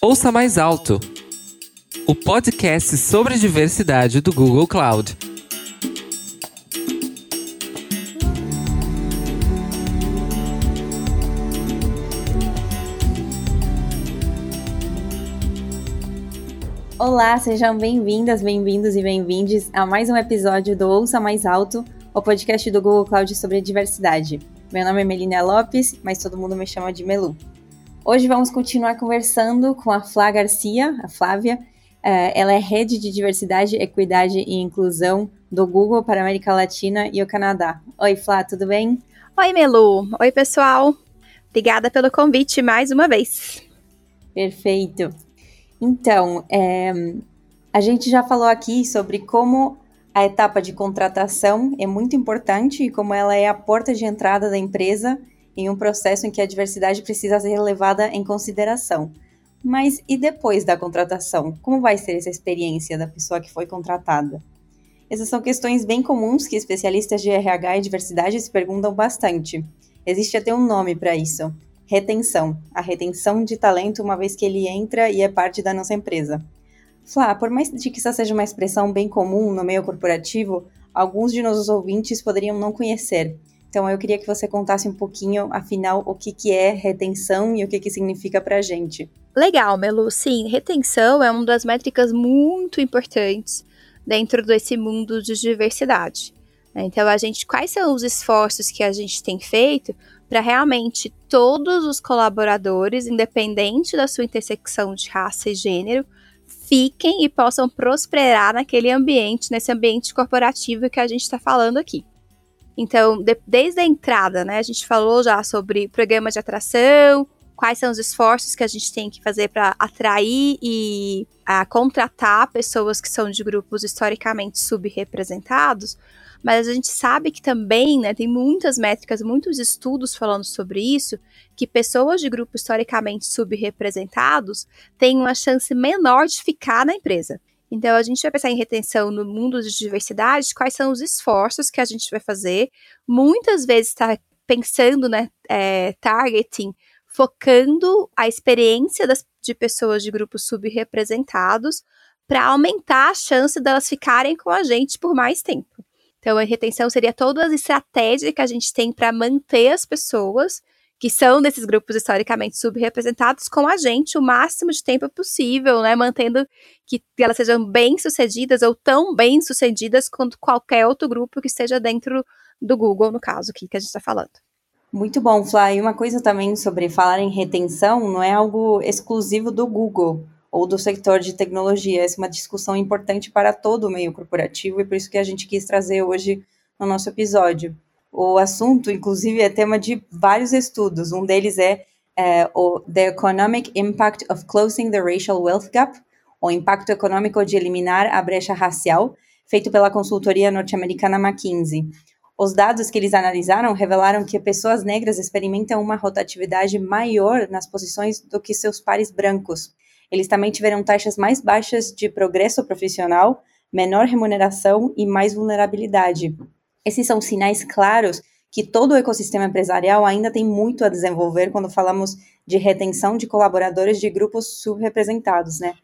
Ouça Mais Alto, o podcast sobre diversidade do Google Cloud. Olá, sejam bem-vindas, bem-vindos e bem-vindes a mais um episódio do Ouça Mais Alto, o podcast do Google Cloud sobre diversidade. Meu nome é Melina Lopes, mas todo mundo me chama de Melu. Hoje vamos continuar conversando com a Flá Garcia, a Flávia. É, ela é rede de diversidade, equidade e inclusão do Google para a América Latina e o Canadá. Oi, Flá, tudo bem? Oi, Melu. Oi, pessoal. Obrigada pelo convite mais uma vez. Perfeito. Então, é, a gente já falou aqui sobre como a etapa de contratação é muito importante e como ela é a porta de entrada da empresa em um processo em que a diversidade precisa ser levada em consideração. Mas e depois da contratação? Como vai ser essa experiência da pessoa que foi contratada? Essas são questões bem comuns que especialistas de RH e diversidade se perguntam bastante. Existe até um nome para isso: retenção. A retenção de talento, uma vez que ele entra e é parte da nossa empresa. Flá, por mais de que essa seja uma expressão bem comum no meio corporativo, alguns de nossos ouvintes poderiam não conhecer. Então eu queria que você contasse um pouquinho, afinal, o que, que é retenção e o que, que significa para a gente. Legal, Melu. Sim, retenção é uma das métricas muito importantes dentro desse mundo de diversidade. Então, a gente, quais são os esforços que a gente tem feito para realmente todos os colaboradores, independente da sua intersecção de raça e gênero, fiquem e possam prosperar naquele ambiente, nesse ambiente corporativo que a gente está falando aqui. Então, de, desde a entrada, né, a gente falou já sobre programa de atração, quais são os esforços que a gente tem que fazer para atrair e a, contratar pessoas que são de grupos historicamente subrepresentados, mas a gente sabe que também, né, tem muitas métricas, muitos estudos falando sobre isso, que pessoas de grupos historicamente subrepresentados têm uma chance menor de ficar na empresa. Então, a gente vai pensar em retenção no mundo de diversidade, quais são os esforços que a gente vai fazer. Muitas vezes está pensando, né, é, targeting, focando a experiência das, de pessoas de grupos subrepresentados para aumentar a chance delas ficarem com a gente por mais tempo. Então, a retenção seria toda a estratégia que a gente tem para manter as pessoas que são desses grupos historicamente subrepresentados com a gente o máximo de tempo possível, né, mantendo que elas sejam bem-sucedidas ou tão bem-sucedidas quanto qualquer outro grupo que esteja dentro do Google, no caso aqui que a gente está falando. Muito bom, Flá. E uma coisa também sobre falar em retenção não é algo exclusivo do Google ou do setor de tecnologia. Essa é uma discussão importante para todo o meio corporativo e por isso que a gente quis trazer hoje no nosso episódio. O assunto, inclusive, é tema de vários estudos. Um deles é, é o The Economic Impact of Closing the Racial Wealth Gap, o impacto econômico de eliminar a brecha racial, feito pela consultoria norte-americana McKinsey. Os dados que eles analisaram revelaram que pessoas negras experimentam uma rotatividade maior nas posições do que seus pares brancos. Eles também tiveram taxas mais baixas de progresso profissional, menor remuneração e mais vulnerabilidade. Esses são sinais claros que todo o ecossistema empresarial ainda tem muito a desenvolver quando falamos de retenção de colaboradores de grupos subrepresentados, né?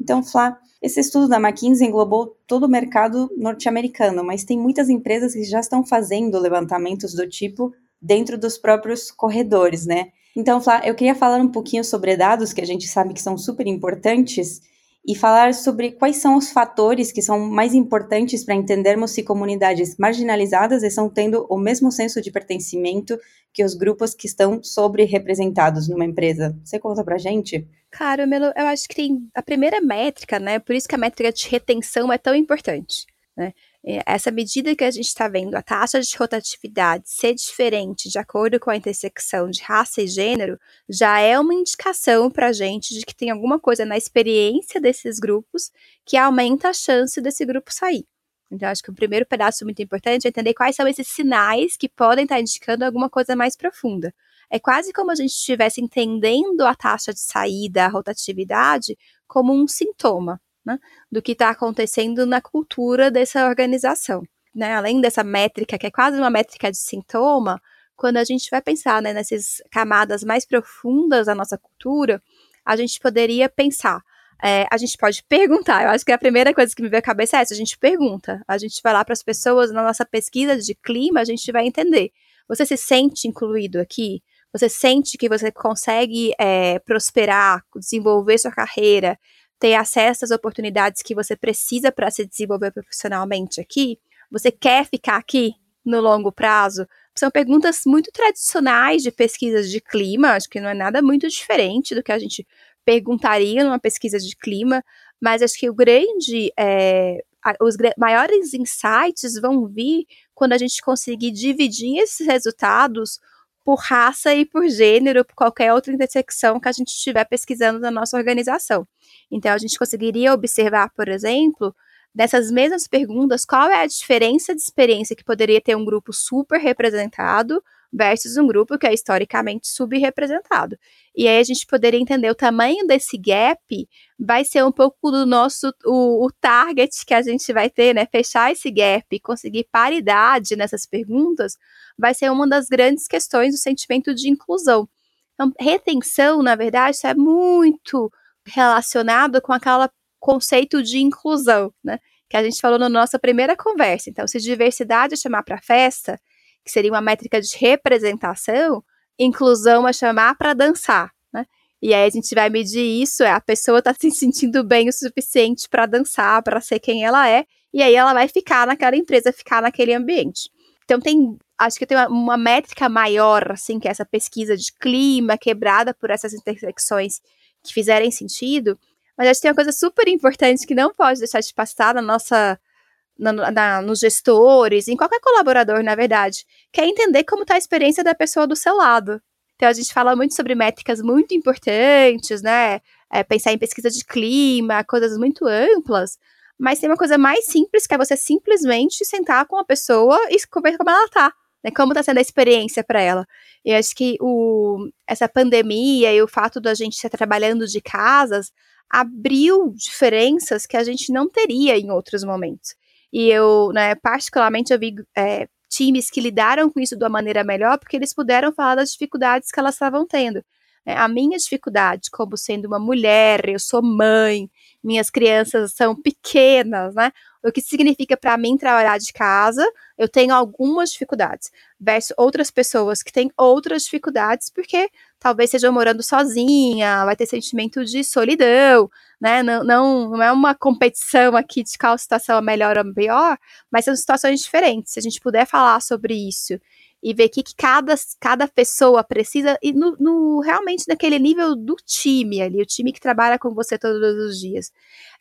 Então, Flá, esse estudo da McKinsey englobou todo o mercado norte-americano, mas tem muitas empresas que já estão fazendo levantamentos do tipo dentro dos próprios corredores, né? Então, Flá, eu queria falar um pouquinho sobre dados que a gente sabe que são super importantes e falar sobre quais são os fatores que são mais importantes para entendermos se comunidades marginalizadas estão tendo o mesmo senso de pertencimento que os grupos que estão sobre-representados numa empresa. Você conta pra gente? Claro, Melo, eu acho que tem a primeira métrica, né? Por isso que a métrica de retenção é tão importante, né? É, essa medida que a gente está vendo, a taxa de rotatividade ser diferente de acordo com a intersecção de raça e gênero, já é uma indicação para a gente de que tem alguma coisa na experiência desses grupos que aumenta a chance desse grupo sair. Então, acho que o primeiro pedaço muito importante é entender quais são esses sinais que podem estar tá indicando alguma coisa mais profunda. É quase como a gente estivesse entendendo a taxa de saída, a rotatividade, como um sintoma né, do que está acontecendo na cultura dessa organização. Né? Além dessa métrica, que é quase uma métrica de sintoma, quando a gente vai pensar né, nessas camadas mais profundas da nossa cultura, a gente poderia pensar. É, a gente pode perguntar. Eu acho que a primeira coisa que me veio à cabeça é essa: a gente pergunta. A gente vai lá para as pessoas na nossa pesquisa de clima, a gente vai entender. Você se sente incluído aqui? Você sente que você consegue é, prosperar, desenvolver sua carreira, ter acesso às oportunidades que você precisa para se desenvolver profissionalmente aqui? Você quer ficar aqui no longo prazo? São perguntas muito tradicionais de pesquisas de clima, acho que não é nada muito diferente do que a gente perguntaria numa pesquisa de clima, mas acho que o grande, é, os maiores insights vão vir quando a gente conseguir dividir esses resultados por raça e por gênero, por qualquer outra intersecção que a gente estiver pesquisando na nossa organização. Então, a gente conseguiria observar, por exemplo, dessas mesmas perguntas, qual é a diferença de experiência que poderia ter um grupo super representado versus um grupo que é historicamente subrepresentado. E aí a gente poderia entender o tamanho desse gap vai ser um pouco do nosso o, o target que a gente vai ter, né? Fechar esse gap conseguir paridade nessas perguntas vai ser uma das grandes questões do sentimento de inclusão. Então, retenção, na verdade, é muito relacionado com aquele conceito de inclusão, né? Que a gente falou na nossa primeira conversa. Então, se diversidade é chamar para festa, que seria uma métrica de representação, inclusão é chamar para dançar, né? E aí a gente vai medir isso, é a pessoa está se sentindo bem o suficiente para dançar, para ser quem ela é, e aí ela vai ficar naquela empresa, ficar naquele ambiente. Então tem, acho que tem uma, uma métrica maior, assim, que é essa pesquisa de clima, quebrada por essas intersecções que fizerem sentido, mas acho que tem uma coisa super importante que não pode deixar de passar na nossa na, na, nos gestores, em qualquer colaborador, na verdade, que é entender como está a experiência da pessoa do seu lado. Então, a gente fala muito sobre métricas muito importantes, né? É, pensar em pesquisa de clima, coisas muito amplas, mas tem uma coisa mais simples, que é você simplesmente sentar com a pessoa e ver como ela tá, né? Como está sendo a experiência para ela. E acho que o, essa pandemia e o fato da gente estar trabalhando de casas abriu diferenças que a gente não teria em outros momentos. E eu, né, particularmente, eu vi é, times que lidaram com isso de uma maneira melhor, porque eles puderam falar das dificuldades que elas estavam tendo. É, a minha dificuldade, como sendo uma mulher, eu sou mãe, minhas crianças são pequenas, né? O que significa para mim trabalhar de casa, eu tenho algumas dificuldades, versus outras pessoas que têm outras dificuldades, porque talvez estejam morando sozinha, vai ter sentimento de solidão, né? Não, não, não é uma competição aqui de qual situação é melhor ou pior, mas são situações diferentes. Se a gente puder falar sobre isso e ver o que, que cada, cada pessoa precisa, e no, no, realmente naquele nível do time ali, o time que trabalha com você todos os dias.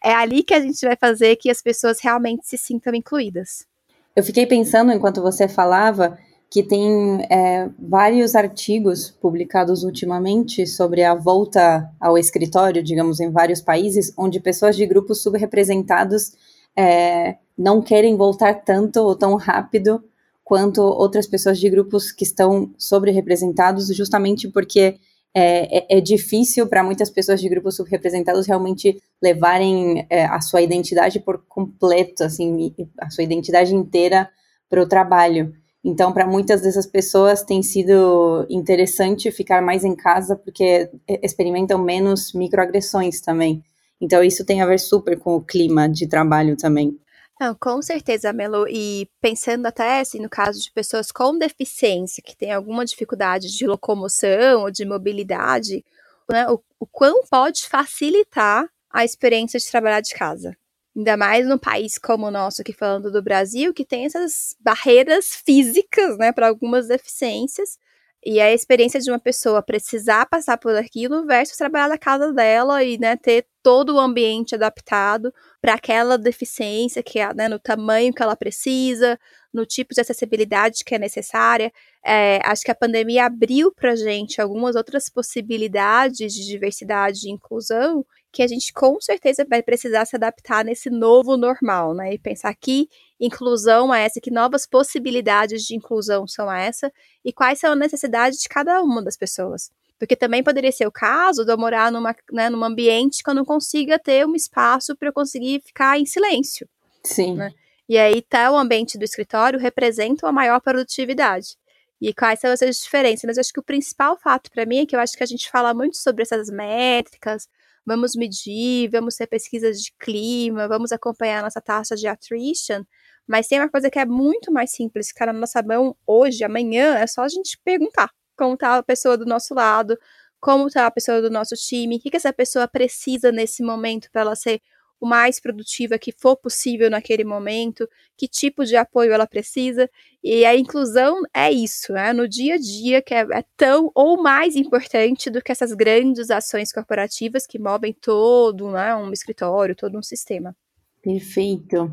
É ali que a gente vai fazer que as pessoas realmente se sintam incluídas. Eu fiquei pensando enquanto você falava que tem é, vários artigos publicados ultimamente sobre a volta ao escritório, digamos, em vários países, onde pessoas de grupos subrepresentados é, não querem voltar tanto ou tão rápido quanto outras pessoas de grupos que estão sobre-representados, justamente porque é, é, é difícil para muitas pessoas de grupos subrepresentados realmente levarem é, a sua identidade por completo, assim, a sua identidade inteira para o trabalho. Então, para muitas dessas pessoas tem sido interessante ficar mais em casa porque experimentam menos microagressões também. Então, isso tem a ver super com o clima de trabalho também. Não, com certeza, Melo. E pensando até assim, no caso de pessoas com deficiência, que têm alguma dificuldade de locomoção ou de mobilidade, né, o, o quão pode facilitar a experiência de trabalhar de casa. Ainda mais num país como o nosso, aqui falando do Brasil, que tem essas barreiras físicas, né, para algumas deficiências. E a experiência de uma pessoa precisar passar por aquilo versus trabalhar na casa dela e né, ter todo o ambiente adaptado para aquela deficiência, que é né, no tamanho que ela precisa, no tipo de acessibilidade que é necessária. É, acho que a pandemia abriu para gente algumas outras possibilidades de diversidade e inclusão que a gente com certeza vai precisar se adaptar nesse novo normal, né? E pensar que inclusão é essa, que novas possibilidades de inclusão são essa e quais são as necessidades de cada uma das pessoas. Porque também poderia ser o caso de eu morar numa, né, num ambiente que eu não consiga ter um espaço para eu conseguir ficar em silêncio. Sim. Né? E aí, tá, o ambiente do escritório representa uma maior produtividade. e quais são essas diferenças. Mas acho que o principal fato para mim é que eu acho que a gente fala muito sobre essas métricas, vamos medir, vamos ter pesquisas de clima, vamos acompanhar nossa taxa de attrition, mas tem uma coisa que é muito mais simples, que está na nossa mão hoje, amanhã, é só a gente perguntar como está a pessoa do nosso lado, como está a pessoa do nosso time, o que, que essa pessoa precisa nesse momento para ela ser o mais produtiva que for possível naquele momento, que tipo de apoio ela precisa. E a inclusão é isso, né? No dia a dia, que é, é tão ou mais importante do que essas grandes ações corporativas que movem todo né, um escritório, todo um sistema. Perfeito.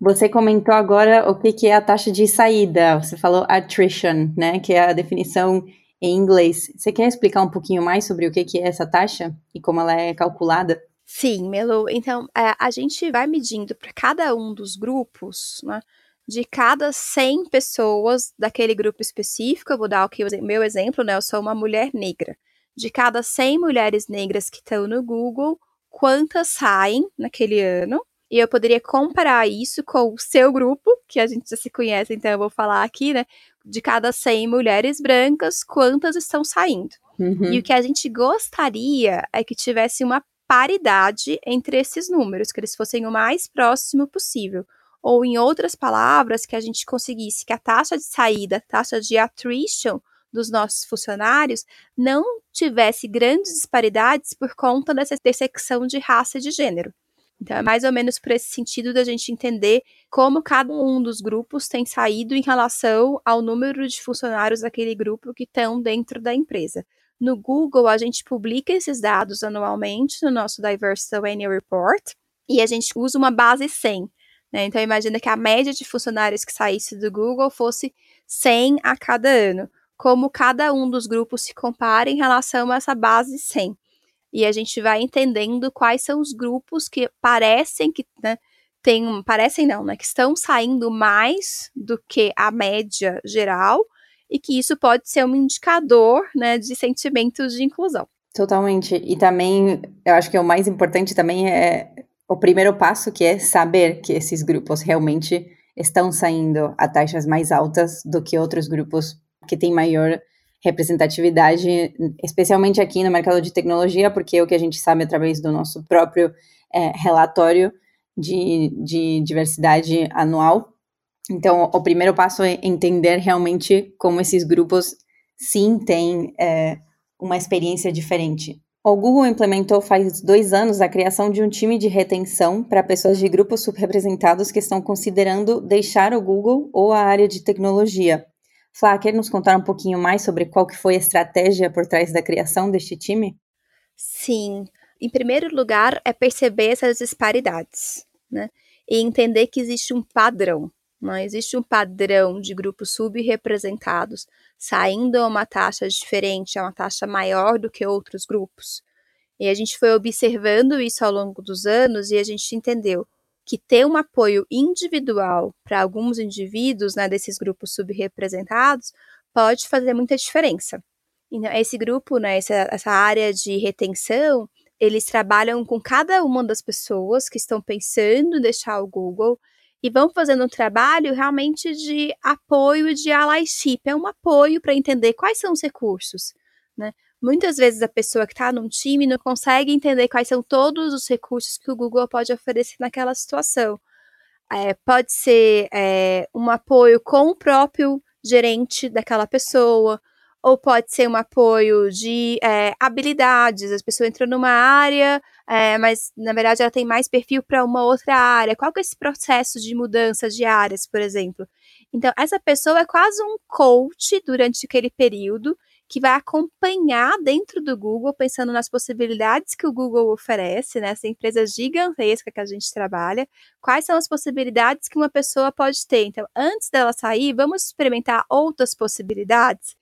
Você comentou agora o que, que é a taxa de saída. Você falou attrition, né? Que é a definição em inglês. Você quer explicar um pouquinho mais sobre o que, que é essa taxa e como ela é calculada? Sim, Melo. Então, é, a gente vai medindo para cada um dos grupos, né? De cada 100 pessoas daquele grupo específico, eu vou dar aqui o meu exemplo, né? Eu sou uma mulher negra. De cada 100 mulheres negras que estão no Google, quantas saem naquele ano? E eu poderia comparar isso com o seu grupo, que a gente já se conhece, então eu vou falar aqui, né? De cada 100 mulheres brancas, quantas estão saindo? Uhum. E o que a gente gostaria é que tivesse uma paridade entre esses números, que eles fossem o mais próximo possível. Ou, em outras palavras, que a gente conseguisse que a taxa de saída, taxa de attrition dos nossos funcionários não tivesse grandes disparidades por conta dessa intersecção de raça e de gênero. Então, é mais ou menos por esse sentido da gente entender como cada um dos grupos tem saído em relação ao número de funcionários daquele grupo que estão dentro da empresa. No Google, a gente publica esses dados anualmente no nosso Diversity Annual Report e a gente usa uma base 100. Né? Então, imagina que a média de funcionários que saísse do Google fosse 100 a cada ano. Como cada um dos grupos se compara em relação a essa base 100. E a gente vai entendendo quais são os grupos que parecem que né, tem, parecem não, né, que estão saindo mais do que a média geral e que isso pode ser um indicador né, de sentimentos de inclusão. Totalmente. E também, eu acho que o mais importante também é o primeiro passo, que é saber que esses grupos realmente estão saindo a taxas mais altas do que outros grupos que têm maior representatividade, especialmente aqui no mercado de tecnologia, porque é o que a gente sabe através do nosso próprio é, relatório de, de diversidade anual, então, o primeiro passo é entender realmente como esses grupos sim têm é, uma experiência diferente. O Google implementou faz dois anos a criação de um time de retenção para pessoas de grupos subrepresentados que estão considerando deixar o Google ou a área de tecnologia. Flá, quer nos contar um pouquinho mais sobre qual que foi a estratégia por trás da criação deste time? Sim. Em primeiro lugar, é perceber essas disparidades, né? E entender que existe um padrão não existe um padrão de grupos subrepresentados saindo a uma taxa diferente, a uma taxa maior do que outros grupos. E a gente foi observando isso ao longo dos anos e a gente entendeu que ter um apoio individual para alguns indivíduos né, desses grupos subrepresentados pode fazer muita diferença. Então, esse grupo, né, essa, essa área de retenção, eles trabalham com cada uma das pessoas que estão pensando em deixar o Google, e vão fazendo um trabalho realmente de apoio de allyship, é um apoio para entender quais são os recursos, né? Muitas vezes a pessoa que está num time não consegue entender quais são todos os recursos que o Google pode oferecer naquela situação. É, pode ser é, um apoio com o próprio gerente daquela pessoa, ou pode ser um apoio de é, habilidades. As pessoas entram numa área, é, mas na verdade ela tem mais perfil para uma outra área. Qual que é esse processo de mudança de áreas, por exemplo? Então, essa pessoa é quase um coach durante aquele período que vai acompanhar dentro do Google, pensando nas possibilidades que o Google oferece, né? Essa empresa gigantesca que a gente trabalha, quais são as possibilidades que uma pessoa pode ter. Então, antes dela sair, vamos experimentar outras possibilidades.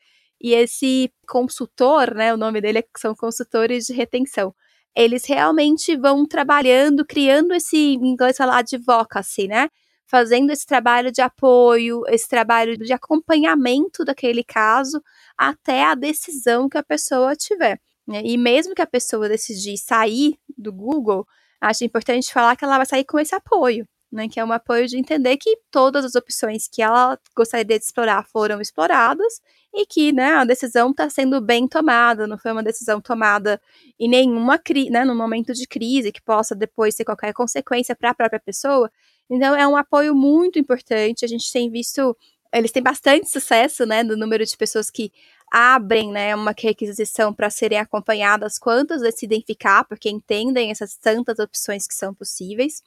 E esse consultor, né, o nome dele é, são consultores de retenção. Eles realmente vão trabalhando, criando esse, em inglês fala advocacy, né? Fazendo esse trabalho de apoio, esse trabalho de acompanhamento daquele caso até a decisão que a pessoa tiver. Né? E mesmo que a pessoa decidir sair do Google, acho importante falar que ela vai sair com esse apoio, né? Que é um apoio de entender que todas as opções que ela gostaria de explorar foram exploradas e que né, a decisão está sendo bem tomada, não foi uma decisão tomada em nenhuma crise, né, no momento de crise, que possa depois ter qualquer consequência para a própria pessoa. Então, é um apoio muito importante. A gente tem visto, eles têm bastante sucesso, né, do número de pessoas que abrem, né, uma requisição para serem acompanhadas, quantas decidem ficar, porque entendem essas tantas opções que são possíveis.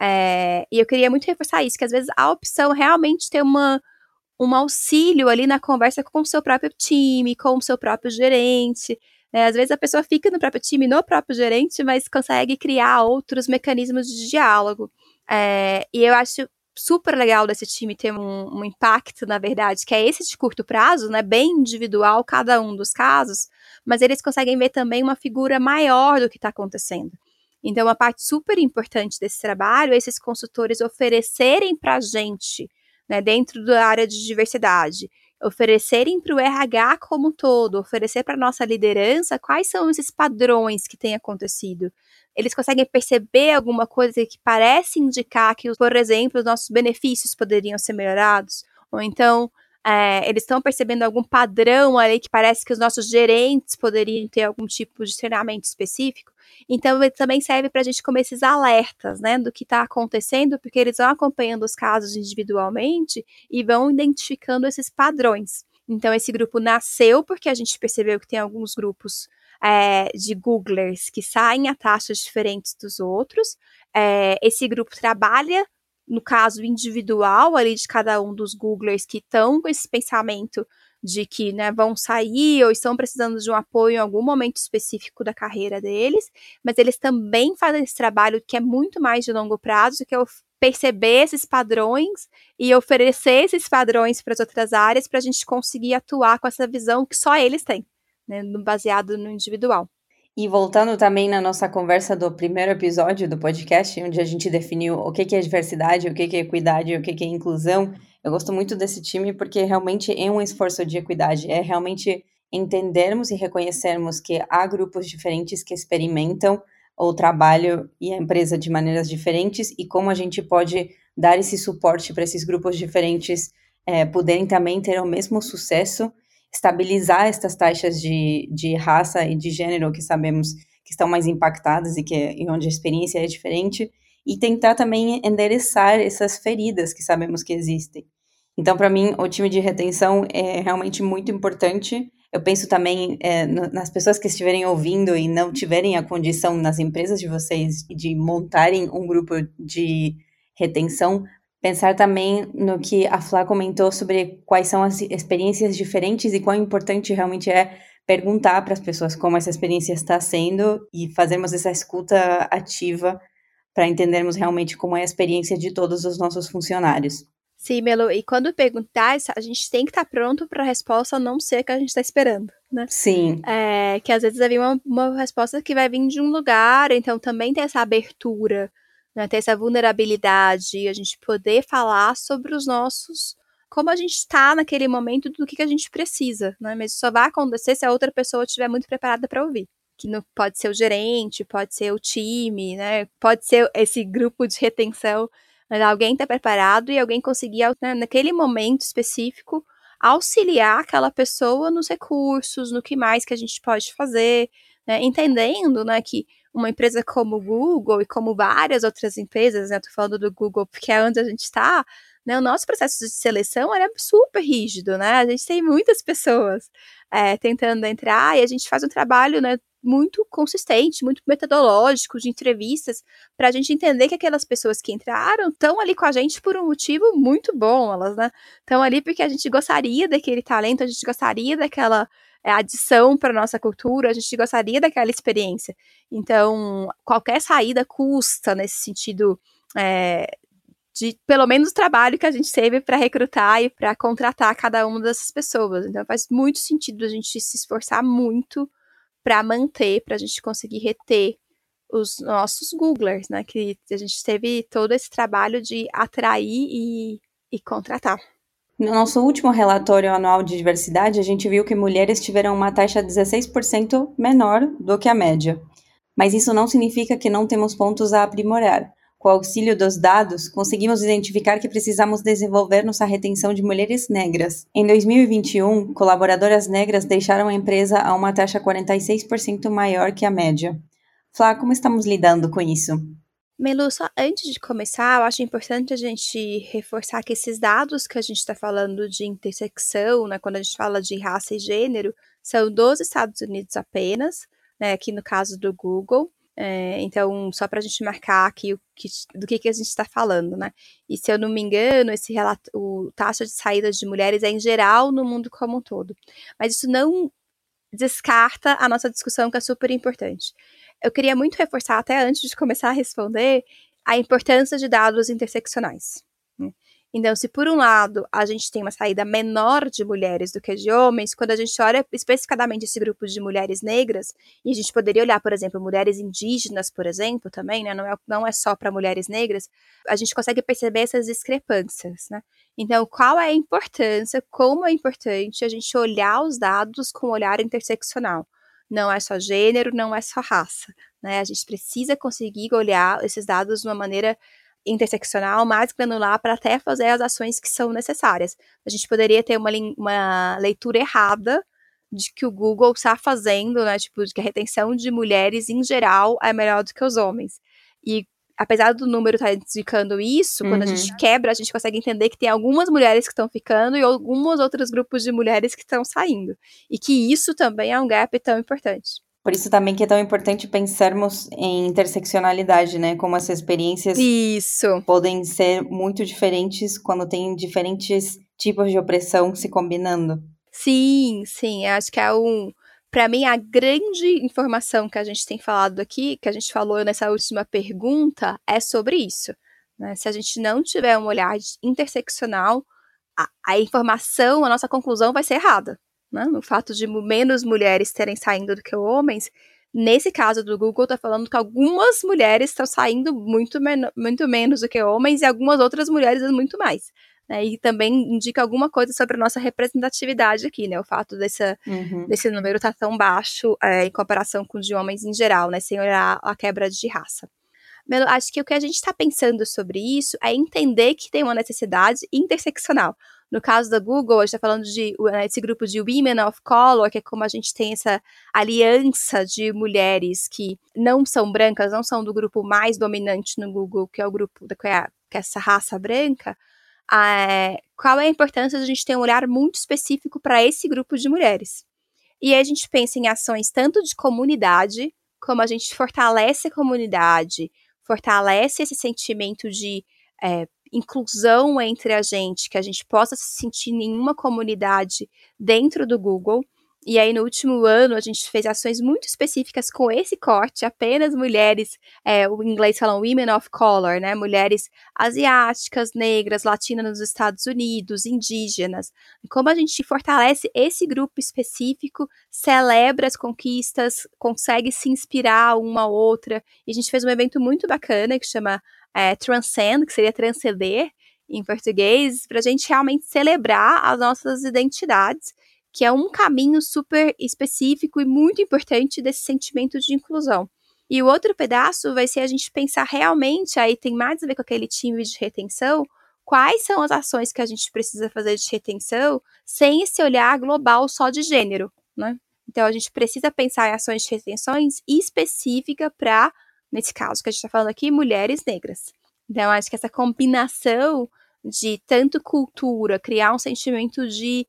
É, e eu queria muito reforçar isso, que às vezes a opção realmente tem uma um auxílio ali na conversa com o seu próprio time, com o seu próprio gerente. Né? Às vezes a pessoa fica no próprio time, no próprio gerente, mas consegue criar outros mecanismos de diálogo. É, e eu acho super legal desse time ter um, um, impacto, na verdade, que é esse de curto prazo, né? Bem individual, cada um dos casos, mas eles conseguem ver também uma figura maior do que está acontecendo. Então, uma parte super importante desse trabalho é esses consultores oferecerem para a gente né, dentro da área de diversidade, oferecerem para o RH como um todo, oferecer para a nossa liderança quais são esses padrões que têm acontecido. Eles conseguem perceber alguma coisa que parece indicar que, por exemplo, os nossos benefícios poderiam ser melhorados, ou então é, eles estão percebendo algum padrão ali que parece que os nossos gerentes poderiam ter algum tipo de treinamento específico. Então, também serve para a gente comer esses alertas, né, do que está acontecendo, porque eles vão acompanhando os casos individualmente e vão identificando esses padrões. Então, esse grupo nasceu porque a gente percebeu que tem alguns grupos é, de Googlers que saem a taxas diferentes dos outros. É, esse grupo trabalha no caso individual ali de cada um dos Googlers que estão com esse pensamento de que né, vão sair ou estão precisando de um apoio em algum momento específico da carreira deles, mas eles também fazem esse trabalho que é muito mais de longo prazo, que é perceber esses padrões e oferecer esses padrões para as outras áreas para a gente conseguir atuar com essa visão que só eles têm, né, baseado no individual. E voltando também na nossa conversa do primeiro episódio do podcast, onde a gente definiu o que é diversidade, o que é equidade, o que é inclusão, eu gosto muito desse time porque realmente é um esforço de equidade, é realmente entendermos e reconhecermos que há grupos diferentes que experimentam o trabalho e a empresa de maneiras diferentes e como a gente pode dar esse suporte para esses grupos diferentes é, poderem também ter o mesmo sucesso estabilizar estas taxas de, de raça e de gênero que sabemos que estão mais impactadas e que e onde a experiência é diferente e tentar também endereçar essas feridas que sabemos que existem. Então, para mim, o time de retenção é realmente muito importante. Eu penso também é, nas pessoas que estiverem ouvindo e não tiverem a condição nas empresas de vocês de montarem um grupo de retenção, pensar também no que a Flá comentou sobre quais são as experiências diferentes e quão importante realmente é perguntar para as pessoas como essa experiência está sendo e fazermos essa escuta ativa para entendermos realmente como é a experiência de todos os nossos funcionários. Sim, Melo, e quando perguntar, a gente tem que estar tá pronto para a resposta não ser que a gente está esperando, né? Sim. É, que às vezes vai vir uma, uma resposta que vai vir de um lugar, então também tem essa abertura né, ter essa vulnerabilidade, a gente poder falar sobre os nossos como a gente está naquele momento do que, que a gente precisa, né? Mas isso só vai acontecer se a outra pessoa estiver muito preparada para ouvir. Que não pode ser o gerente, pode ser o time, né? Pode ser esse grupo de retenção. Mas alguém está preparado e alguém conseguir, né, naquele momento específico, auxiliar aquela pessoa nos recursos, no que mais que a gente pode fazer, né? entendendo, né, que uma empresa como o Google e como várias outras empresas, né? Tô falando do Google porque é onde a gente está, né? O nosso processo de seleção é super rígido, né? A gente tem muitas pessoas é, tentando entrar e a gente faz um trabalho, né? Muito consistente, muito metodológico de entrevistas, para a gente entender que aquelas pessoas que entraram estão ali com a gente por um motivo muito bom, elas, né? Estão ali porque a gente gostaria daquele talento, a gente gostaria daquela adição para nossa cultura, a gente gostaria daquela experiência. Então, qualquer saída custa nesse sentido é, de pelo menos o trabalho que a gente teve para recrutar e para contratar cada uma dessas pessoas. Então, faz muito sentido a gente se esforçar muito para manter, para a gente conseguir reter os nossos Googlers, né? Que a gente teve todo esse trabalho de atrair e, e contratar. No nosso último relatório anual de diversidade, a gente viu que mulheres tiveram uma taxa 16% menor do que a média. Mas isso não significa que não temos pontos a aprimorar. com o auxílio dos dados, conseguimos identificar que precisamos desenvolver nossa retenção de mulheres negras. Em 2021, colaboradoras negras deixaram a empresa a uma taxa 46% maior que a média. Flá, como estamos lidando com isso? Melu, só antes de começar, eu acho importante a gente reforçar que esses dados que a gente está falando de intersecção, né, quando a gente fala de raça e gênero, são dos Estados Unidos apenas, né, aqui no caso do Google. É, então, só para a gente marcar aqui o que, do que, que a gente está falando, né? E se eu não me engano, esse relato, o taxa de saídas de mulheres é em geral no mundo como um todo. Mas isso não descarta a nossa discussão, que é super importante. Eu queria muito reforçar, até antes de começar a responder, a importância de dados interseccionais. Então, se por um lado a gente tem uma saída menor de mulheres do que de homens, quando a gente olha especificamente esse grupo de mulheres negras, e a gente poderia olhar, por exemplo, mulheres indígenas, por exemplo, também, né? Não é, não é só para mulheres negras, a gente consegue perceber essas discrepâncias, né? Então, qual é a importância, como é importante a gente olhar os dados com um olhar interseccional? Não é só gênero, não é só raça, né? A gente precisa conseguir olhar esses dados de uma maneira interseccional mais granular para até fazer as ações que são necessárias. A gente poderia ter uma, uma leitura errada de que o Google está fazendo, né, tipo, de que a retenção de mulheres em geral é melhor do que os homens. E apesar do número estar tá indicando isso, uhum. quando a gente uhum. quebra, a gente consegue entender que tem algumas mulheres que estão ficando e alguns outros grupos de mulheres que estão saindo. E que isso também é um gap tão importante. Por isso também que é tão importante pensarmos em interseccionalidade, né? Como essas experiências isso. podem ser muito diferentes quando tem diferentes tipos de opressão se combinando. Sim, sim. Acho que é um. Para mim, a grande informação que a gente tem falado aqui, que a gente falou nessa última pergunta, é sobre isso. Né? Se a gente não tiver um olhar interseccional, a, a informação, a nossa conclusão vai ser errada né, no fato de menos mulheres terem saindo do que homens, nesse caso do Google está falando que algumas mulheres estão saindo muito, muito menos do que homens e algumas outras mulheres muito mais. Né, e também indica alguma coisa sobre a nossa representatividade aqui, né? O fato desse, uhum. desse número estar tá tão baixo é, em comparação com o de homens em geral, né? Sem olhar a quebra de raça. Acho que o que a gente está pensando sobre isso é entender que tem uma necessidade interseccional. No caso da Google, a gente está falando de né, esse grupo de Women of Color, que é como a gente tem essa aliança de mulheres que não são brancas, não são do grupo mais dominante no Google, que é o grupo da que é, que é essa raça branca. É, qual é a importância de a gente ter um olhar muito específico para esse grupo de mulheres? E aí a gente pensa em ações tanto de comunidade, como a gente fortalece a comunidade, fortalece esse sentimento de é, inclusão entre a gente, que a gente possa se sentir em uma comunidade dentro do Google. E aí, no último ano, a gente fez ações muito específicas com esse corte, apenas mulheres, é, o inglês falam women of color, né? Mulheres asiáticas, negras, latinas nos Estados Unidos, indígenas. Como a gente fortalece esse grupo específico, celebra as conquistas, consegue se inspirar uma a outra. E a gente fez um evento muito bacana que chama é, transcend, que seria transcender em português, para a gente realmente celebrar as nossas identidades, que é um caminho super específico e muito importante desse sentimento de inclusão. E o outro pedaço vai ser a gente pensar realmente, aí tem mais a ver com aquele time de retenção, quais são as ações que a gente precisa fazer de retenção sem esse olhar global só de gênero, né? Então a gente precisa pensar em ações de retenções específicas para nesse caso que a gente está falando aqui, mulheres negras. Então, acho que essa combinação de tanto cultura, criar um sentimento de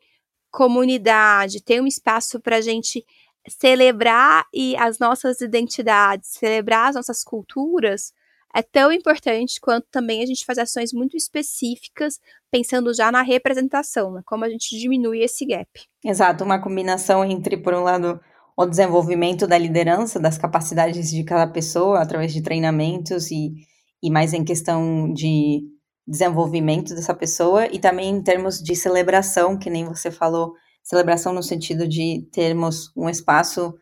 comunidade, ter um espaço para a gente celebrar e as nossas identidades, celebrar as nossas culturas, é tão importante quanto também a gente fazer ações muito específicas, pensando já na representação, né? como a gente diminui esse gap. Exato, uma combinação entre, por um lado, o desenvolvimento da liderança, das capacidades de cada pessoa, através de treinamentos e, e mais em questão de desenvolvimento dessa pessoa, e também em termos de celebração, que nem você falou, celebração no sentido de termos um espaço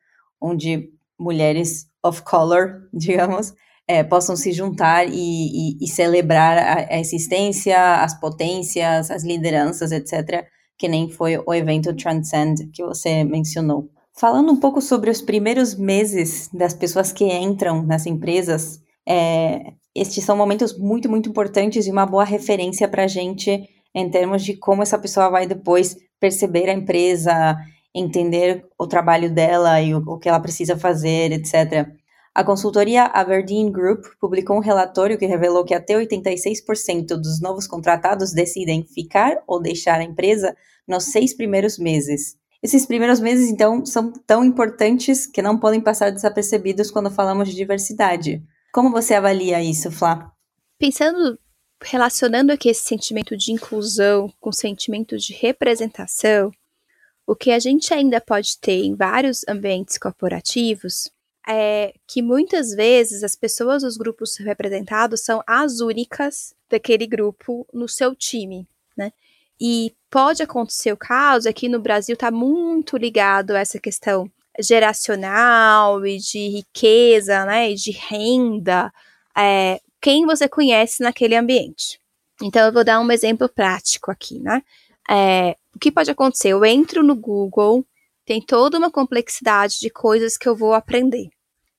onde mulheres of color, digamos, é, possam se juntar e, e, e celebrar a, a, existência, as potências, as lideranças, etc., que nem foi o evento Transcend que você mencionou. Falando um pouco sobre os primeiros meses das pessoas que entram nas empresas, é, estes são momentos muito, muito importantes e uma boa referência para a gente em termos de como essa pessoa vai depois perceber a empresa, entender o trabalho dela e o, o que ela precisa fazer, etc. A consultoria Aberdeen Group publicou um relatório que revelou que até 86% dos novos contratados decidem ficar ou deixar a empresa nos seis primeiros meses. Esses primeiros meses, então, são tão importantes que não podem passar desapercebidos quando falamos de diversidade. Como você avalia isso, Flá? Pensando, relacionando aqui esse sentimento de inclusão com o sentimento de representação, o que a gente ainda pode ter em vários ambientes corporativos é que muitas vezes as pessoas dos grupos representados são as únicas daquele grupo no seu time, né? E pode acontecer o caso, aqui no Brasil está muito ligado a essa questão geracional e de riqueza, né, e de renda, é, quem você conhece naquele ambiente. Então, eu vou dar um exemplo prático aqui, né? É, o que pode acontecer? Eu entro no Google, tem toda uma complexidade de coisas que eu vou aprender.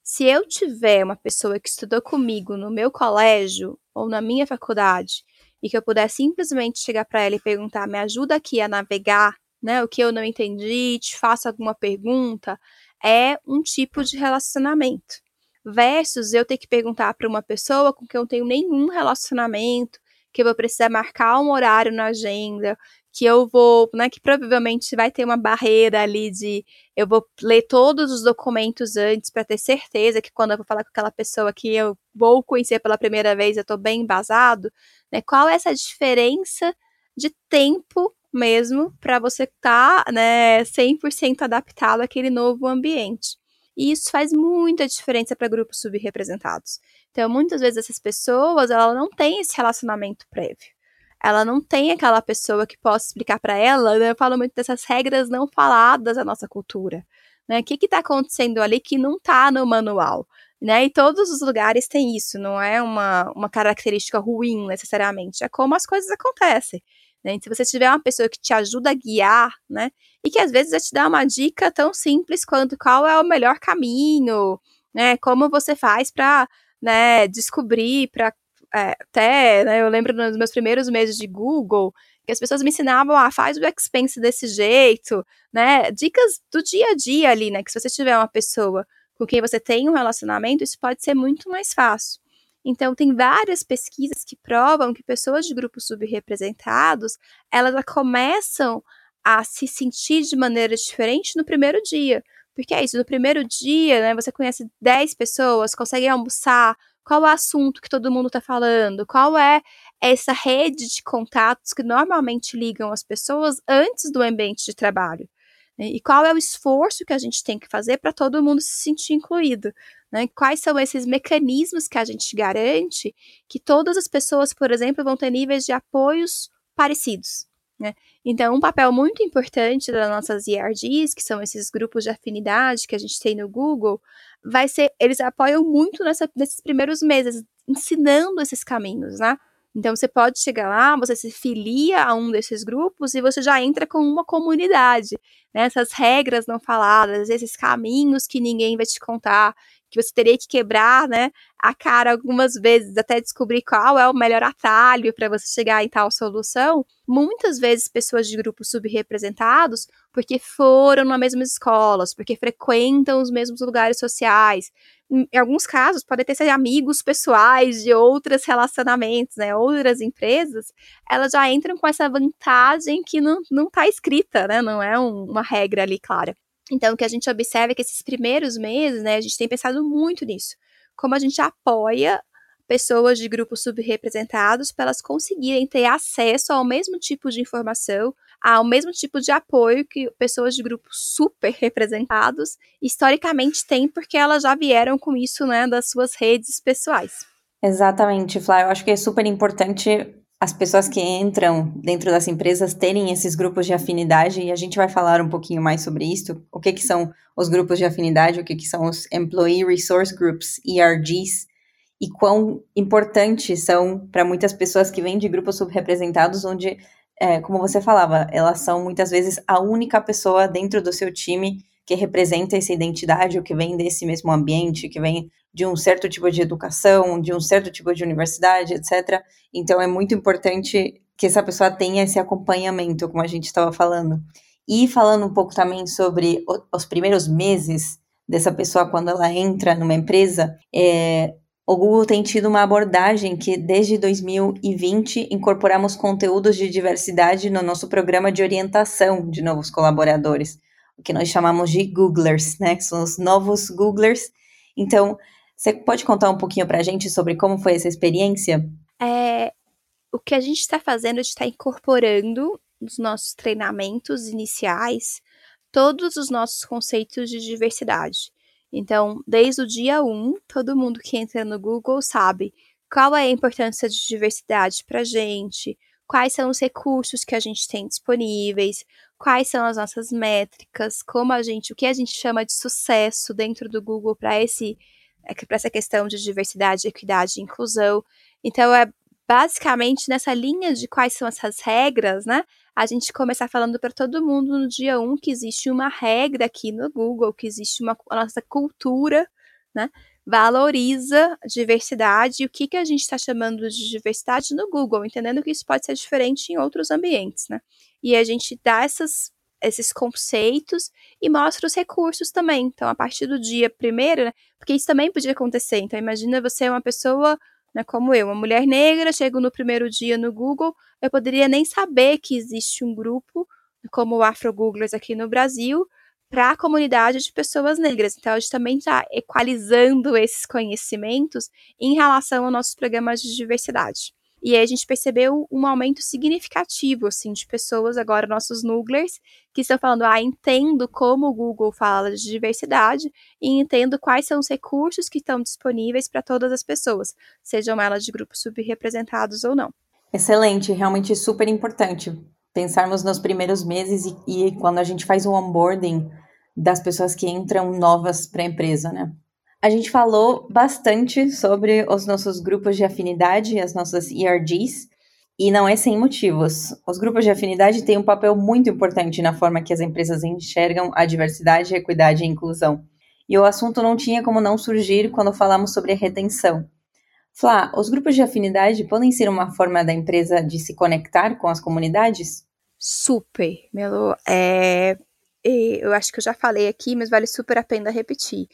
Se eu tiver uma pessoa que estudou comigo no meu colégio ou na minha faculdade e que eu puder simplesmente chegar para ela e perguntar, me ajuda aqui a navegar, né? O que eu não entendi, te faço alguma pergunta, é um tipo de relacionamento. Versus eu ter que perguntar para uma pessoa com quem eu não tenho nenhum relacionamento, que eu vou precisar marcar um horário na agenda, que eu vou, né, que provavelmente vai ter uma barreira ali de eu vou ler todos os documentos antes para ter certeza que quando eu vou falar com aquela pessoa que eu vou conhecer pela primeira vez, eu estou bem embasado, né? Qual é essa diferença de tempo mesmo para você estar, tá, né, 100% adaptado àquele novo ambiente. E isso faz muita diferença para grupos subrepresentados. Então, muitas vezes essas pessoas, ela não tem esse relacionamento prévio ela não tem aquela pessoa que possa explicar para ela. Né? Eu falo muito dessas regras não faladas da nossa cultura. Né? O que está acontecendo ali que não está no manual? Né? E todos os lugares têm isso, não é uma, uma característica ruim necessariamente, é como as coisas acontecem. Né? Se você tiver uma pessoa que te ajuda a guiar, né? E que às vezes vai te dar uma dica tão simples quanto qual é o melhor caminho, né? Como você faz para né, descobrir, para é, até, né, eu lembro nos meus primeiros meses de Google, que as pessoas me ensinavam, ah, faz o expense desse jeito, né, dicas do dia a dia ali, né, que se você tiver uma pessoa com quem você tem um relacionamento, isso pode ser muito mais fácil. Então, tem várias pesquisas que provam que pessoas de grupos subrepresentados, elas começam a se sentir de maneira diferente no primeiro dia. Porque é isso, no primeiro dia, né, você conhece 10 pessoas, consegue almoçar, qual é o assunto que todo mundo está falando, qual é essa rede de contatos que normalmente ligam as pessoas antes do ambiente de trabalho. Né? E qual é o esforço que a gente tem que fazer para todo mundo se sentir incluído? Né? Quais são esses mecanismos que a gente garante que todas as pessoas, por exemplo, vão ter níveis de apoios parecidos? Né? Então, um papel muito importante das nossas ERGs, que são esses grupos de afinidade que a gente tem no Google, vai ser, eles apoiam muito nessa, nesses primeiros meses, ensinando esses caminhos, né? Então você pode chegar lá, você se filia a um desses grupos e você já entra com uma comunidade, né? Essas regras não faladas, esses caminhos que ninguém vai te contar, que você teria que quebrar, né, a cara algumas vezes até descobrir qual é o melhor atalho para você chegar em tal solução. Muitas vezes pessoas de grupos subrepresentados, porque foram nas mesmas escolas, porque frequentam os mesmos lugares sociais. Em alguns casos, podem ter sido amigos pessoais de outros relacionamentos, né, outras empresas, elas já entram com essa vantagem que não, não tá escrita, né, não é um, uma regra ali clara. Então, o que a gente observa é que esses primeiros meses, né, a gente tem pensado muito nisso. Como a gente apoia pessoas de grupos subrepresentados para elas conseguirem ter acesso ao mesmo tipo de informação, ao mesmo tipo de apoio que pessoas de grupos super representados historicamente têm, porque elas já vieram com isso, né, das suas redes pessoais. Exatamente, Flá. Eu acho que é super importante as pessoas que entram dentro das empresas terem esses grupos de afinidade e a gente vai falar um pouquinho mais sobre isso. O que, que são os grupos de afinidade, o que, que são os Employee Resource Groups, ERGs, e quão importantes são para muitas pessoas que vêm de grupos subrepresentados, onde, é, como você falava, elas são muitas vezes a única pessoa dentro do seu time que representa essa identidade, ou que vem desse mesmo ambiente, que vem de um certo tipo de educação, de um certo tipo de universidade, etc. Então é muito importante que essa pessoa tenha esse acompanhamento, como a gente estava falando. E falando um pouco também sobre os primeiros meses dessa pessoa quando ela entra numa empresa, é, o Google tem tido uma abordagem que, desde 2020, incorporamos conteúdos de diversidade no nosso programa de orientação de novos colaboradores, que nós chamamos de Googlers, né? Que são os novos Googlers. Então, você pode contar um pouquinho para a gente sobre como foi essa experiência? É, o que a gente está fazendo, a gente está incorporando nos nossos treinamentos iniciais todos os nossos conceitos de diversidade. Então, desde o dia 1, todo mundo que entra no Google sabe qual é a importância de diversidade para a gente, quais são os recursos que a gente tem disponíveis, quais são as nossas métricas, como a gente, o que a gente chama de sucesso dentro do Google para esse é para essa questão de diversidade, equidade e inclusão. Então, é basicamente nessa linha de quais são essas regras, né? A gente começar falando para todo mundo no dia 1 um que existe uma regra aqui no Google, que existe uma a nossa cultura, né? Valoriza diversidade e o que, que a gente está chamando de diversidade no Google, entendendo que isso pode ser diferente em outros ambientes, né? E a gente dá essas esses conceitos e mostra os recursos também. Então, a partir do dia primeiro, né, porque isso também podia acontecer. Então, imagina você é uma pessoa né, como eu, uma mulher negra, chego no primeiro dia no Google, eu poderia nem saber que existe um grupo como o Afro Googlers aqui no Brasil para a comunidade de pessoas negras. Então, a gente também está equalizando esses conhecimentos em relação aos nossos programas de diversidade. E aí a gente percebeu um aumento significativo, assim, de pessoas, agora nossos Nooglers, que estão falando, ah, entendo como o Google fala de diversidade e entendo quais são os recursos que estão disponíveis para todas as pessoas, sejam elas de grupos subrepresentados ou não. Excelente, realmente super importante pensarmos nos primeiros meses e, e quando a gente faz o onboarding das pessoas que entram novas para a empresa, né? A gente falou bastante sobre os nossos grupos de afinidade, as nossas ERGs, e não é sem motivos. Os grupos de afinidade têm um papel muito importante na forma que as empresas enxergam a diversidade, a equidade e a inclusão. E o assunto não tinha como não surgir quando falamos sobre a retenção. Flá, os grupos de afinidade podem ser uma forma da empresa de se conectar com as comunidades? Super, Melo. É, eu acho que eu já falei aqui, mas vale super a pena repetir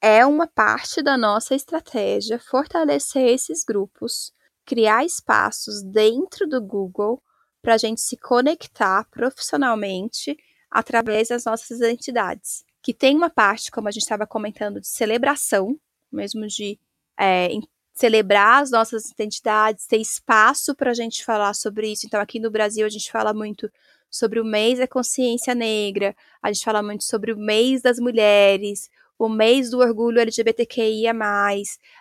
é uma parte da nossa estratégia fortalecer esses grupos, criar espaços dentro do Google para a gente se conectar profissionalmente através das nossas identidades. Que tem uma parte, como a gente estava comentando, de celebração, mesmo de é, celebrar as nossas identidades, ter espaço para a gente falar sobre isso. Então, aqui no Brasil, a gente fala muito sobre o mês da consciência negra, a gente fala muito sobre o mês das mulheres, o mês do orgulho LGBTQIA+,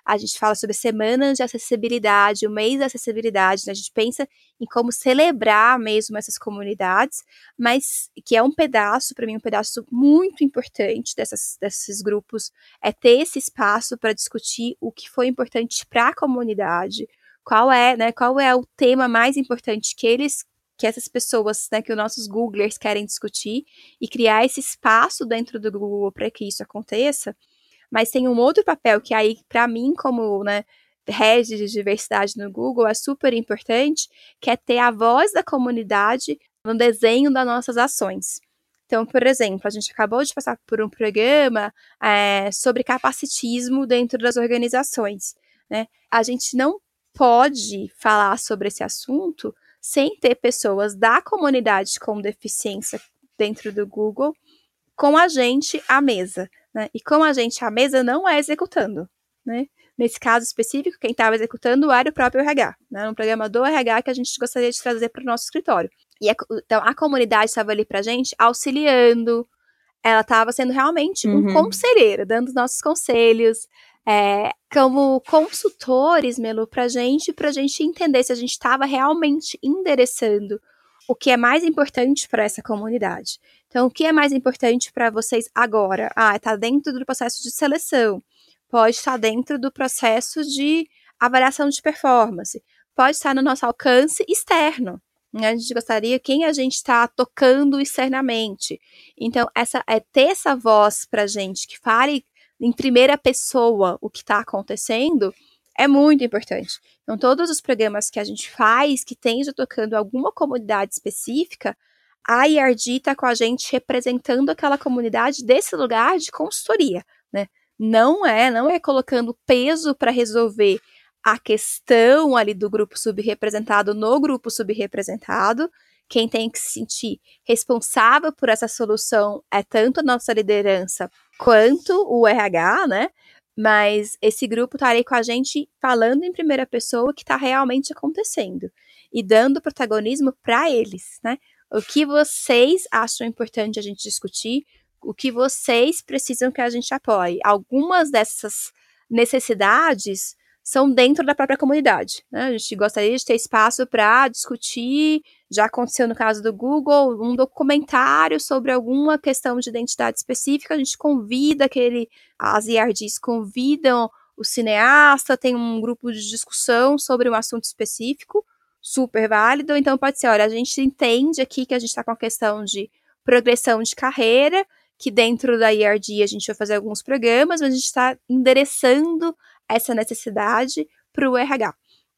a gente fala sobre semanas de acessibilidade, o mês da acessibilidade, né? a gente pensa em como celebrar mesmo essas comunidades, mas que é um pedaço, para mim, um pedaço muito importante dessas, desses grupos, é ter esse espaço para discutir o que foi importante para a comunidade, qual é, né, qual é o tema mais importante que eles que essas pessoas, né, que os nossos Googlers querem discutir e criar esse espaço dentro do Google para que isso aconteça. Mas tem um outro papel que aí, para mim, como né, rede de diversidade no Google, é super importante, que é ter a voz da comunidade no desenho das nossas ações. Então, por exemplo, a gente acabou de passar por um programa é, sobre capacitismo dentro das organizações. Né? A gente não pode falar sobre esse assunto sem ter pessoas da comunidade com deficiência dentro do Google com a gente à mesa. Né? E com a gente à mesa não é executando. Né? Nesse caso específico, quem estava executando era o próprio RH, né? um programa do RH que a gente gostaria de trazer para o nosso escritório. E a, então a comunidade estava ali para a gente auxiliando, ela estava sendo realmente uhum. um conselheiro, dando os nossos conselhos, é, como consultores, Melu, para gente, para gente entender se a gente estava realmente endereçando o que é mais importante para essa comunidade. Então, o que é mais importante para vocês agora? Ah, está dentro do processo de seleção, pode estar dentro do processo de avaliação de performance, pode estar no nosso alcance externo. Né? A gente gostaria quem a gente está tocando externamente. Então, essa é ter essa voz para gente que fale em primeira pessoa o que está acontecendo é muito importante. Então, todos os programas que a gente faz que esteja tocando alguma comunidade específica, a IRD está com a gente representando aquela comunidade desse lugar de consultoria, né? Não é, não é colocando peso para resolver a questão ali do grupo subrepresentado no grupo subrepresentado. Quem tem que se sentir responsável por essa solução é tanto a nossa liderança quanto o RH, né? Mas esse grupo está ali com a gente falando em primeira pessoa o que está realmente acontecendo e dando protagonismo para eles, né? O que vocês acham importante a gente discutir, o que vocês precisam que a gente apoie. Algumas dessas necessidades são dentro da própria comunidade. Né? A gente gostaria de ter espaço para discutir. Já aconteceu no caso do Google, um documentário sobre alguma questão de identidade específica. A gente convida aquele, as IRDs convidam o cineasta, tem um grupo de discussão sobre um assunto específico, super válido. Então pode ser, olha, a gente entende aqui que a gente está com a questão de progressão de carreira, que dentro da IRD a gente vai fazer alguns programas, mas a gente está endereçando essa necessidade para o RH.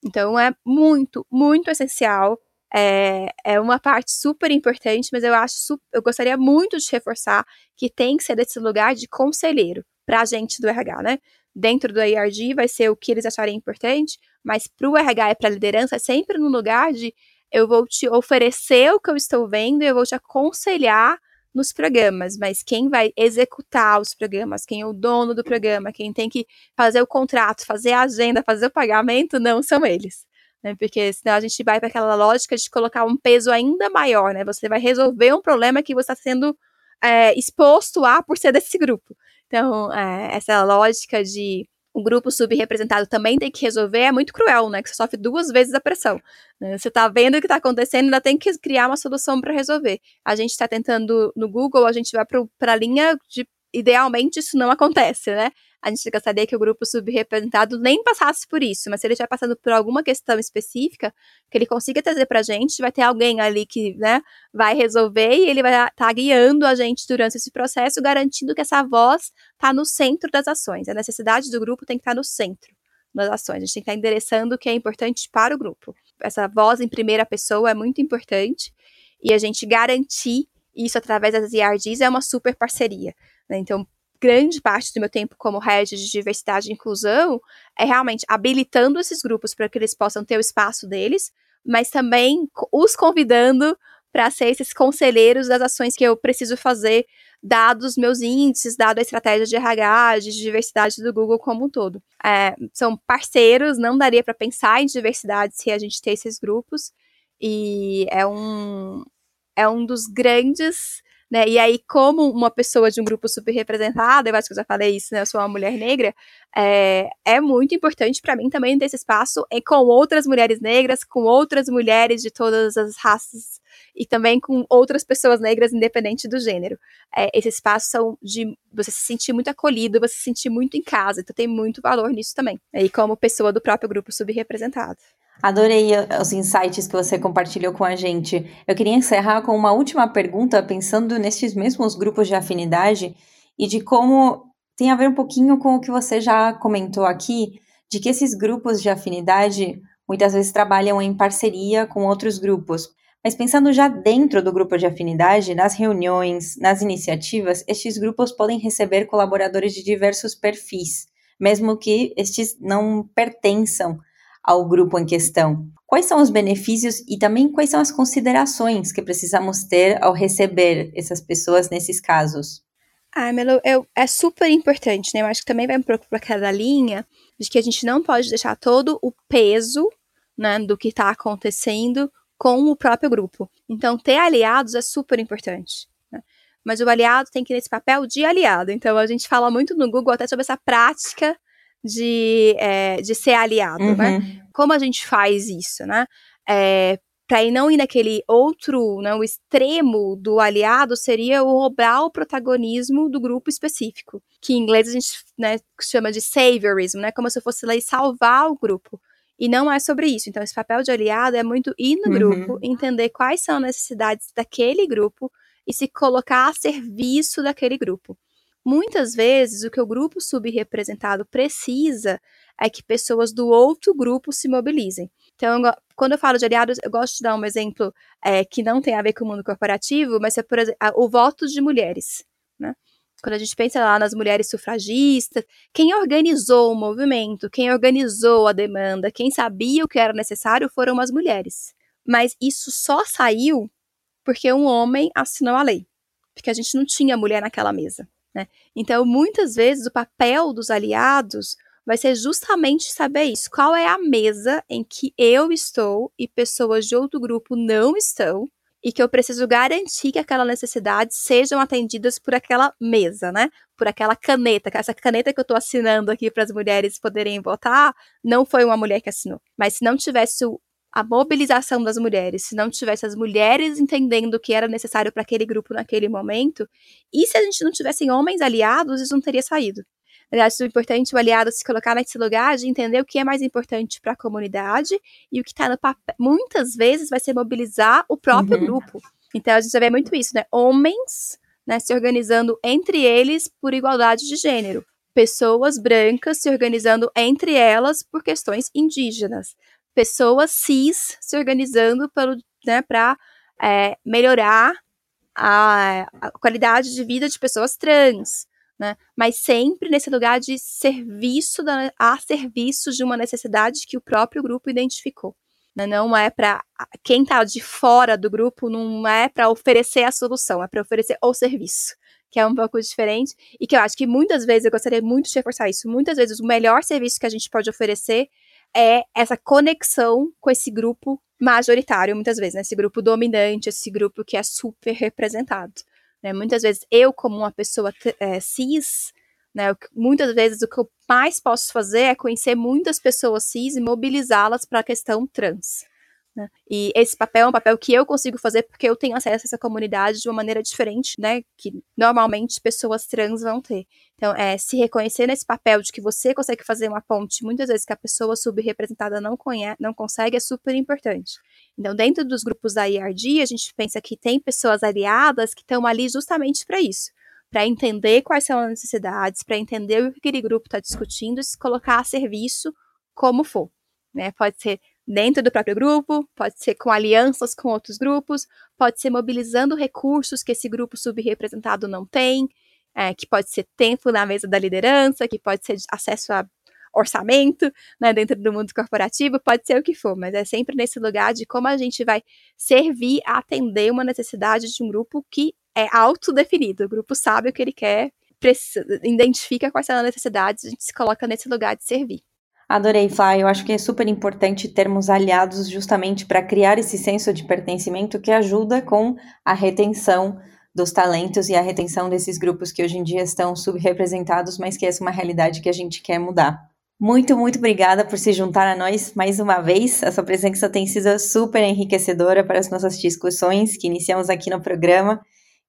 Então é muito, muito essencial. É, é uma parte super importante, mas eu acho, eu gostaria muito de reforçar que tem que ser desse lugar de conselheiro para a gente do RH, né? Dentro do IRD vai ser o que eles acharem importante, mas para o RH e para a liderança é sempre no lugar de eu vou te oferecer o que eu estou vendo eu vou te aconselhar nos programas, mas quem vai executar os programas, quem é o dono do programa, quem tem que fazer o contrato, fazer a agenda, fazer o pagamento, não são eles. Né? Porque senão a gente vai para aquela lógica de colocar um peso ainda maior, né? Você vai resolver um problema que você está sendo é, exposto a por ser desse grupo. Então, é, essa lógica de o grupo subrepresentado também tem que resolver é muito cruel, né? Que você sofre duas vezes a pressão. Né? Você tá vendo o que tá acontecendo, ainda tem que criar uma solução para resolver. A gente está tentando no Google, a gente vai para a linha de idealmente isso não acontece, né? A gente gostaria que o grupo subrepresentado nem passasse por isso, mas se ele estiver passando por alguma questão específica, que ele consiga trazer para a gente, vai ter alguém ali que, né, vai resolver e ele vai estar tá guiando a gente durante esse processo, garantindo que essa voz está no centro das ações. A necessidade do grupo tem que estar tá no centro das ações. A gente tem que estar tá endereçando o que é importante para o grupo. Essa voz em primeira pessoa é muito importante e a gente garantir isso através das IRDs é uma super parceria. Né? Então, grande parte do meu tempo como head de diversidade e inclusão é realmente habilitando esses grupos para que eles possam ter o espaço deles, mas também os convidando para ser esses conselheiros das ações que eu preciso fazer, dados meus índices, dado a estratégia de RH, de diversidade do Google como um todo. É, são parceiros, não daria para pensar em diversidade se a gente ter esses grupos, e é um, é um dos grandes né? E aí, como uma pessoa de um grupo super representado, eu acho que eu já falei isso, né? Eu sou uma mulher negra, é, é muito importante para mim também ter esse espaço e com outras mulheres negras, com outras mulheres de todas as raças e também com outras pessoas negras, independente do gênero. É, esse espaço são de você se sentir muito acolhido, você se sentir muito em casa, então tem muito valor nisso também. E como pessoa do próprio grupo subrepresentado. Adorei os insights que você compartilhou com a gente. Eu queria encerrar com uma última pergunta, pensando nesses mesmos grupos de afinidade e de como tem a ver um pouquinho com o que você já comentou aqui, de que esses grupos de afinidade muitas vezes trabalham em parceria com outros grupos. Mas pensando já dentro do grupo de afinidade, nas reuniões, nas iniciativas, estes grupos podem receber colaboradores de diversos perfis, mesmo que estes não pertençam ao grupo em questão. Quais são os benefícios e também quais são as considerações que precisamos ter ao receber essas pessoas nesses casos? Ah, Melo, eu, é super importante, né? Eu acho que também vai pouco para cada linha de que a gente não pode deixar todo o peso né, do que está acontecendo com o próprio grupo. Então, ter aliados é super importante. Né? Mas o aliado tem que ir nesse papel de aliado. Então, a gente fala muito no Google até sobre essa prática de, é, de ser aliado, né? uhum. né? Como a gente faz isso, né? É, para ir não ir naquele outro, né, o extremo do aliado seria o roubar o protagonismo do grupo específico, que em inglês a gente né, chama de saviorism, né, como se fosse lá e salvar o grupo. E não é sobre isso. Então, esse papel de aliado é muito ir no uhum. grupo, entender quais são as necessidades daquele grupo e se colocar a serviço daquele grupo. Muitas vezes, o que o grupo subrepresentado precisa é que pessoas do outro grupo se mobilizem. Então, quando eu falo de aliados, eu gosto de dar um exemplo é, que não tem a ver com o mundo corporativo, mas é, por exemplo, o voto de mulheres. Né? Quando a gente pensa lá nas mulheres sufragistas, quem organizou o movimento, quem organizou a demanda, quem sabia o que era necessário foram as mulheres. Mas isso só saiu porque um homem assinou a lei, porque a gente não tinha mulher naquela mesa. Né? Então, muitas vezes, o papel dos aliados vai ser justamente saber isso. Qual é a mesa em que eu estou e pessoas de outro grupo não estão e que eu preciso garantir que aquelas necessidades sejam atendidas por aquela mesa, né? Por aquela caneta. Essa caneta que eu estou assinando aqui para as mulheres poderem votar, não foi uma mulher que assinou. Mas se não tivesse a mobilização das mulheres, se não tivesse as mulheres entendendo o que era necessário para aquele grupo naquele momento, e se a gente não tivesse homens aliados, isso não teria saído. Eu acho importante o aliado se colocar nesse lugar de entender o que é mais importante para a comunidade e o que está no papel. Muitas vezes vai ser mobilizar o próprio uhum. grupo. Então a gente já vê muito isso, né? Homens né, se organizando entre eles por igualdade de gênero. Pessoas brancas se organizando entre elas por questões indígenas. Pessoas cis se organizando né, para é, melhorar a, a qualidade de vida de pessoas trans né? Mas sempre nesse lugar de serviço da, a serviço de uma necessidade que o próprio grupo identificou. Né? Não é para quem está de fora do grupo, não é para oferecer a solução, é para oferecer o serviço, que é um pouco diferente e que eu acho que muitas vezes eu gostaria muito de reforçar isso. Muitas vezes o melhor serviço que a gente pode oferecer é essa conexão com esse grupo majoritário, muitas vezes, né? esse grupo dominante, esse grupo que é super representado. Né? Muitas vezes eu, como uma pessoa é, cis, né, muitas vezes o que eu mais posso fazer é conhecer muitas pessoas cis e mobilizá-las para a questão trans. Né? E esse papel é um papel que eu consigo fazer porque eu tenho acesso a essa comunidade de uma maneira diferente, né? Que normalmente pessoas trans vão ter. Então, é, se reconhecer nesse papel de que você consegue fazer uma ponte, muitas vezes que a pessoa subrepresentada não, conhece, não consegue, é super importante. Então, dentro dos grupos da IRD, a gente pensa que tem pessoas aliadas que estão ali justamente para isso para entender quais são as necessidades, para entender o que aquele grupo está discutindo e se colocar a serviço como for. Né? Pode ser dentro do próprio grupo, pode ser com alianças com outros grupos, pode ser mobilizando recursos que esse grupo subrepresentado não tem, é, que pode ser tempo na mesa da liderança, que pode ser acesso a orçamento, né, dentro do mundo corporativo, pode ser o que for, mas é sempre nesse lugar de como a gente vai servir a atender uma necessidade de um grupo que é autodefinido, o grupo sabe o que ele quer, precisa, identifica quais são as necessidades, a gente se coloca nesse lugar de servir. Adorei, Flá. Eu acho que é super importante termos aliados justamente para criar esse senso de pertencimento que ajuda com a retenção dos talentos e a retenção desses grupos que hoje em dia estão subrepresentados, mas que essa é uma realidade que a gente quer mudar. Muito, muito obrigada por se juntar a nós mais uma vez. A sua presença tem sido super enriquecedora para as nossas discussões que iniciamos aqui no programa.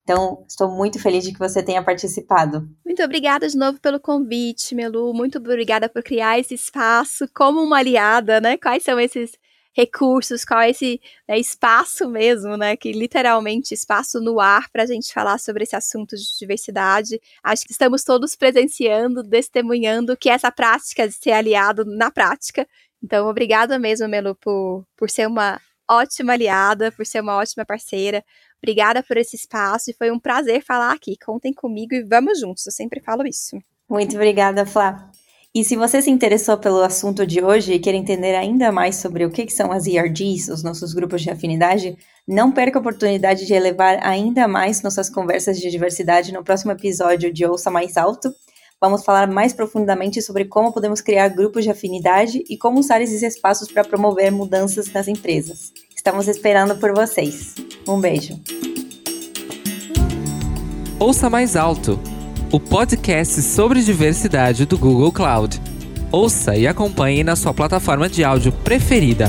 Então, estou muito feliz de que você tenha participado. Muito obrigada de novo pelo convite, Melu. Muito obrigada por criar esse espaço como uma aliada, né? Quais são esses recursos, qual é esse né, espaço mesmo, né? Que literalmente espaço no ar para a gente falar sobre esse assunto de diversidade. Acho que estamos todos presenciando, testemunhando que essa prática de ser aliado na prática. Então, obrigada mesmo, Melu, por, por ser uma ótima aliada, por ser uma ótima parceira. Obrigada por esse espaço e foi um prazer falar aqui. Contem comigo e vamos juntos. Eu sempre falo isso. Muito obrigada, Flá. E se você se interessou pelo assunto de hoje e quer entender ainda mais sobre o que são as ERGs, os nossos grupos de afinidade, não perca a oportunidade de elevar ainda mais nossas conversas de diversidade no próximo episódio de Ouça Mais Alto. Vamos falar mais profundamente sobre como podemos criar grupos de afinidade e como usar esses espaços para promover mudanças nas empresas. Estamos esperando por vocês. Um beijo. Ouça Mais Alto o podcast sobre diversidade do Google Cloud. Ouça e acompanhe na sua plataforma de áudio preferida.